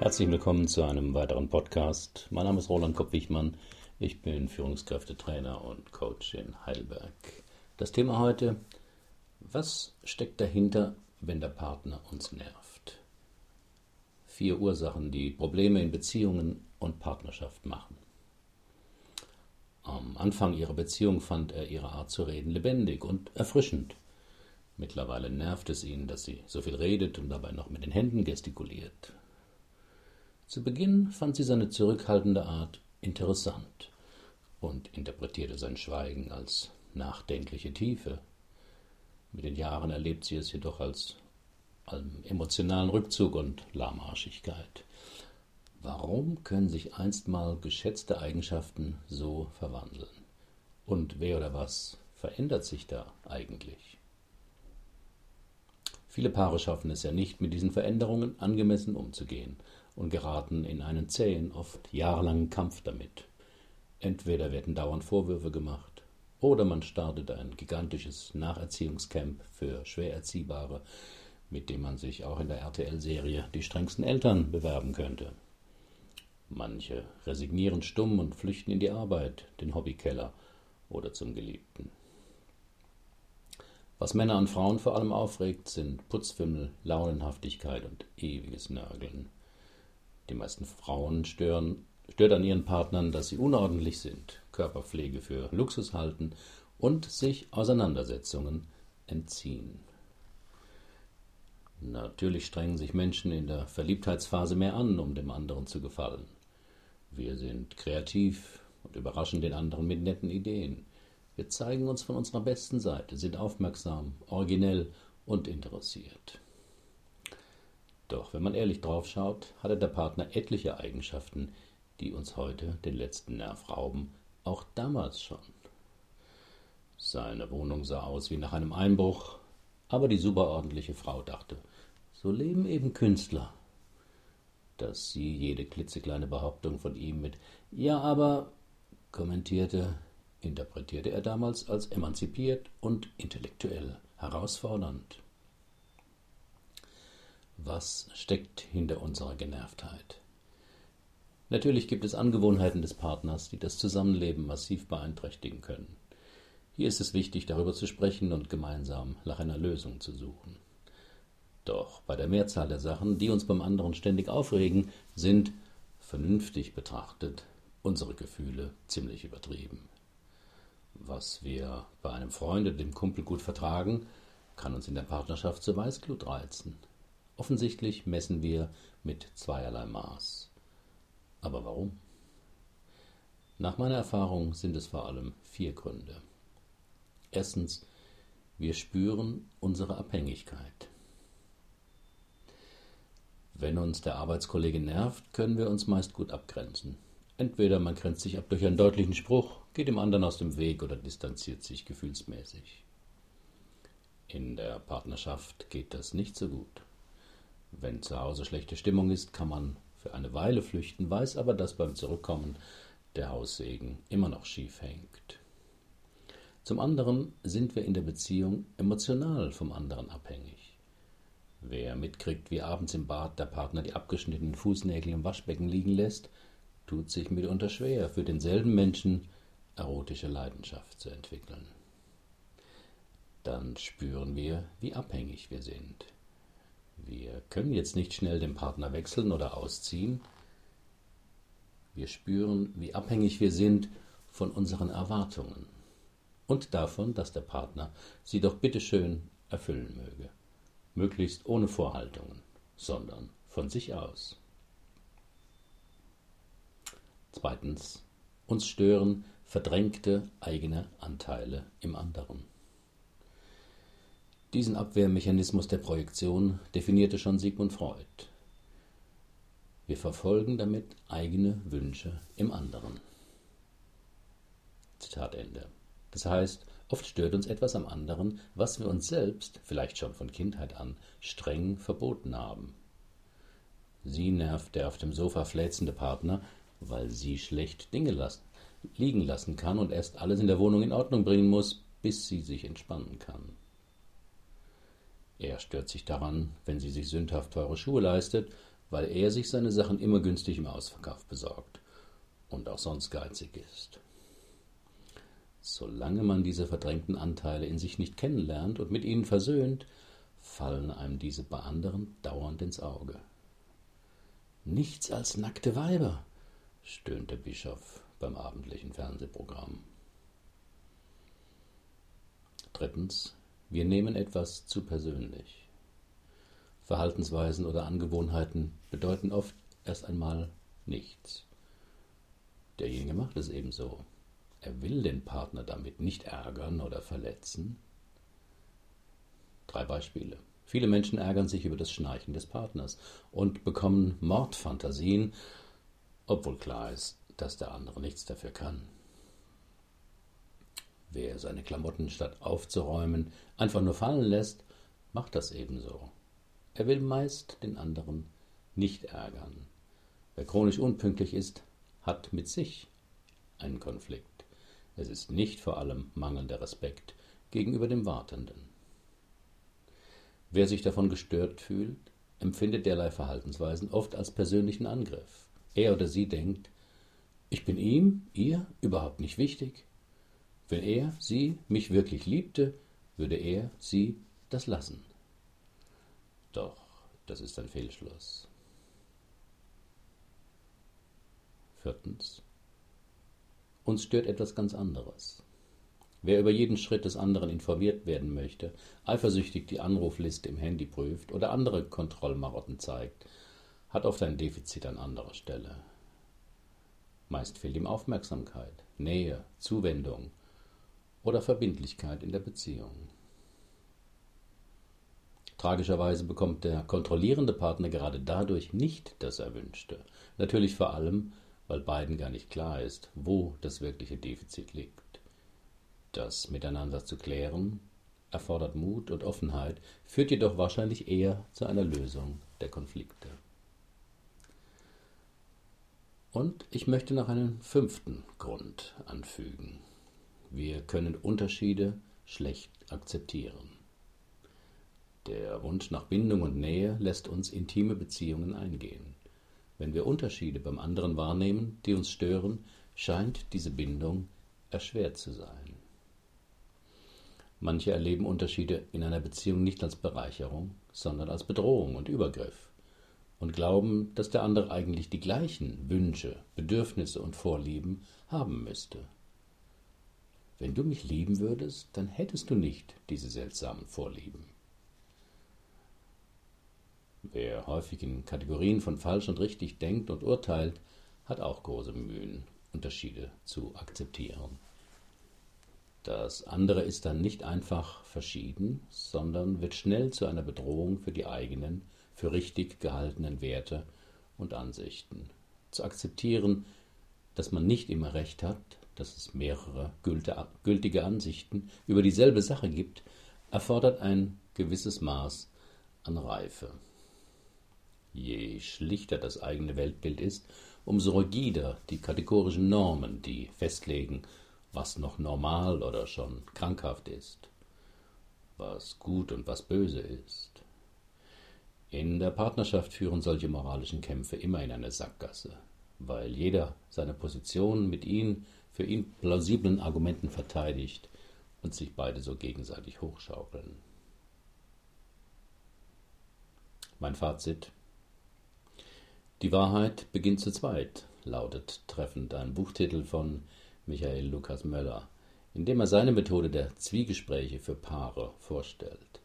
Herzlich willkommen zu einem weiteren Podcast. Mein Name ist Roland Kopp-Wichmann. Ich bin Führungskräftetrainer und Coach in Heidelberg. Das Thema heute: Was steckt dahinter, wenn der Partner uns nervt? Vier Ursachen, die Probleme in Beziehungen und Partnerschaft machen. Am Anfang ihrer Beziehung fand er ihre Art zu reden lebendig und erfrischend. Mittlerweile nervt es ihn, dass sie so viel redet und dabei noch mit den Händen gestikuliert. Zu Beginn fand sie seine zurückhaltende Art interessant und interpretierte sein Schweigen als nachdenkliche Tiefe. Mit den Jahren erlebt sie es jedoch als emotionalen Rückzug und Lahmarschigkeit. Warum können sich einstmal geschätzte Eigenschaften so verwandeln? Und wer oder was verändert sich da eigentlich? Viele Paare schaffen es ja nicht, mit diesen Veränderungen angemessen umzugehen und geraten in einen zähen, oft jahrelangen Kampf damit. Entweder werden dauernd Vorwürfe gemacht, oder man startet ein gigantisches Nacherziehungscamp für Schwererziehbare, mit dem man sich auch in der RTL-Serie Die strengsten Eltern bewerben könnte. Manche resignieren stumm und flüchten in die Arbeit, den Hobbykeller oder zum Geliebten. Was Männer und Frauen vor allem aufregt, sind Putzfimmel, Launenhaftigkeit und ewiges Nörgeln. Die meisten Frauen stören, stört an ihren Partnern, dass sie unordentlich sind, Körperpflege für Luxus halten und sich Auseinandersetzungen entziehen. Natürlich strengen sich Menschen in der Verliebtheitsphase mehr an, um dem anderen zu gefallen. Wir sind kreativ und überraschen den anderen mit netten Ideen. Wir zeigen uns von unserer besten Seite, sind aufmerksam, originell und interessiert. Doch wenn man ehrlich draufschaut, hatte der Partner etliche Eigenschaften, die uns heute den letzten Nerv rauben, auch damals schon. Seine Wohnung sah aus wie nach einem Einbruch, aber die superordentliche Frau dachte, so leben eben Künstler. Dass sie jede klitzekleine Behauptung von ihm mit Ja, aber kommentierte, interpretierte er damals als emanzipiert und intellektuell herausfordernd. Was steckt hinter unserer Genervtheit? Natürlich gibt es Angewohnheiten des Partners, die das Zusammenleben massiv beeinträchtigen können. Hier ist es wichtig, darüber zu sprechen und gemeinsam nach einer Lösung zu suchen. Doch bei der Mehrzahl der Sachen, die uns beim anderen ständig aufregen, sind, vernünftig betrachtet, unsere Gefühle ziemlich übertrieben. Was wir bei einem Freund oder dem Kumpel gut vertragen, kann uns in der Partnerschaft zur Weißglut reizen. Offensichtlich messen wir mit zweierlei Maß. Aber warum? Nach meiner Erfahrung sind es vor allem vier Gründe. Erstens, wir spüren unsere Abhängigkeit. Wenn uns der Arbeitskollege nervt, können wir uns meist gut abgrenzen. Entweder man grenzt sich ab durch einen deutlichen Spruch, geht dem anderen aus dem Weg oder distanziert sich gefühlsmäßig. In der Partnerschaft geht das nicht so gut. Wenn zu Hause schlechte Stimmung ist, kann man für eine Weile flüchten, weiß aber, dass beim Zurückkommen der Haussegen immer noch schief hängt. Zum anderen sind wir in der Beziehung emotional vom anderen abhängig. Wer mitkriegt, wie abends im Bad der Partner die abgeschnittenen Fußnägel im Waschbecken liegen lässt, tut sich mitunter schwer, für denselben Menschen erotische Leidenschaft zu entwickeln. Dann spüren wir, wie abhängig wir sind. Wir können jetzt nicht schnell den Partner wechseln oder ausziehen. Wir spüren, wie abhängig wir sind von unseren Erwartungen und davon, dass der Partner sie doch bitteschön erfüllen möge. Möglichst ohne Vorhaltungen, sondern von sich aus. Zweitens, uns stören verdrängte eigene Anteile im anderen. Diesen Abwehrmechanismus der Projektion definierte schon Sigmund Freud. Wir verfolgen damit eigene Wünsche im anderen. Zitat Ende. Das heißt, oft stört uns etwas am anderen, was wir uns selbst, vielleicht schon von Kindheit an, streng verboten haben. Sie nervt der auf dem Sofa fläzende Partner, weil sie schlecht Dinge lassen, liegen lassen kann und erst alles in der Wohnung in Ordnung bringen muss, bis sie sich entspannen kann. Er stört sich daran, wenn sie sich sündhaft teure Schuhe leistet, weil er sich seine Sachen immer günstig im Ausverkauf besorgt und auch sonst geizig ist. Solange man diese verdrängten Anteile in sich nicht kennenlernt und mit ihnen versöhnt, fallen einem diese bei anderen dauernd ins Auge. Nichts als nackte Weiber, stöhnt der Bischof beim abendlichen Fernsehprogramm. Drittens, wir nehmen etwas zu persönlich. Verhaltensweisen oder Angewohnheiten bedeuten oft erst einmal nichts. Derjenige macht es ebenso. Er will den Partner damit nicht ärgern oder verletzen. Drei Beispiele. Viele Menschen ärgern sich über das Schnarchen des Partners und bekommen Mordfantasien, obwohl klar ist, dass der andere nichts dafür kann. Wer seine Klamotten statt aufzuräumen einfach nur fallen lässt, macht das ebenso. Er will meist den anderen nicht ärgern. Wer chronisch unpünktlich ist, hat mit sich einen Konflikt. Es ist nicht vor allem mangelnder Respekt gegenüber dem Wartenden. Wer sich davon gestört fühlt, empfindet derlei Verhaltensweisen oft als persönlichen Angriff. Er oder sie denkt, ich bin ihm, ihr überhaupt nicht wichtig. Wenn er, sie mich wirklich liebte, würde er, sie das lassen. Doch, das ist ein Fehlschluss. Viertens. Uns stört etwas ganz anderes. Wer über jeden Schritt des anderen informiert werden möchte, eifersüchtig die Anrufliste im Handy prüft oder andere Kontrollmarotten zeigt, hat oft ein Defizit an anderer Stelle. Meist fehlt ihm Aufmerksamkeit, Nähe, Zuwendung oder Verbindlichkeit in der Beziehung. Tragischerweise bekommt der kontrollierende Partner gerade dadurch nicht das Erwünschte. Natürlich vor allem, weil beiden gar nicht klar ist, wo das wirkliche Defizit liegt. Das miteinander zu klären erfordert Mut und Offenheit, führt jedoch wahrscheinlich eher zu einer Lösung der Konflikte. Und ich möchte noch einen fünften Grund anfügen. Wir können Unterschiede schlecht akzeptieren. Der Wunsch nach Bindung und Nähe lässt uns intime Beziehungen eingehen. Wenn wir Unterschiede beim anderen wahrnehmen, die uns stören, scheint diese Bindung erschwert zu sein. Manche erleben Unterschiede in einer Beziehung nicht als Bereicherung, sondern als Bedrohung und Übergriff und glauben, dass der andere eigentlich die gleichen Wünsche, Bedürfnisse und Vorlieben haben müsste. Wenn du mich lieben würdest, dann hättest du nicht diese seltsamen Vorlieben. Wer häufig in Kategorien von falsch und richtig denkt und urteilt, hat auch große Mühen, Unterschiede zu akzeptieren. Das andere ist dann nicht einfach verschieden, sondern wird schnell zu einer Bedrohung für die eigenen, für richtig gehaltenen Werte und Ansichten. Zu akzeptieren, dass man nicht immer recht hat, dass es mehrere gültige Ansichten über dieselbe Sache gibt, erfordert ein gewisses Maß an Reife. Je schlichter das eigene Weltbild ist, umso rigider die kategorischen Normen, die festlegen, was noch normal oder schon krankhaft ist, was gut und was böse ist. In der Partnerschaft führen solche moralischen Kämpfe immer in eine Sackgasse, weil jeder seine Position mit ihnen für ihn plausiblen Argumenten verteidigt und sich beide so gegenseitig hochschaukeln. Mein Fazit Die Wahrheit beginnt zu zweit, lautet treffend ein Buchtitel von Michael Lukas Möller, indem er seine Methode der Zwiegespräche für Paare vorstellt.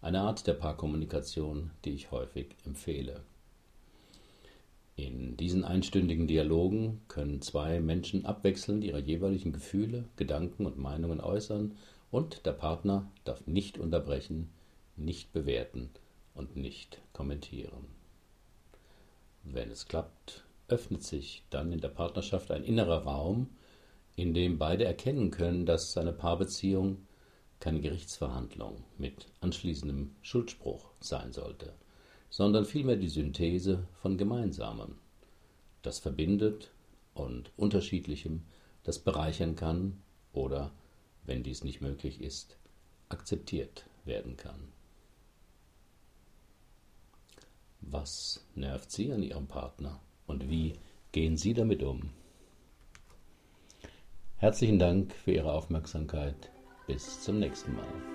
Eine Art der Paarkommunikation, die ich häufig empfehle. In diesen einstündigen Dialogen können zwei Menschen abwechselnd ihre jeweiligen Gefühle, Gedanken und Meinungen äußern und der Partner darf nicht unterbrechen, nicht bewerten und nicht kommentieren. Wenn es klappt, öffnet sich dann in der Partnerschaft ein innerer Raum, in dem beide erkennen können, dass seine Paarbeziehung keine Gerichtsverhandlung mit anschließendem Schuldspruch sein sollte, sondern vielmehr die Synthese von Gemeinsamem, das verbindet und Unterschiedlichem, das bereichern kann oder, wenn dies nicht möglich ist, akzeptiert werden kann. Was nervt Sie an Ihrem Partner und wie gehen Sie damit um? Herzlichen Dank für Ihre Aufmerksamkeit. Bis zum nächsten Mal.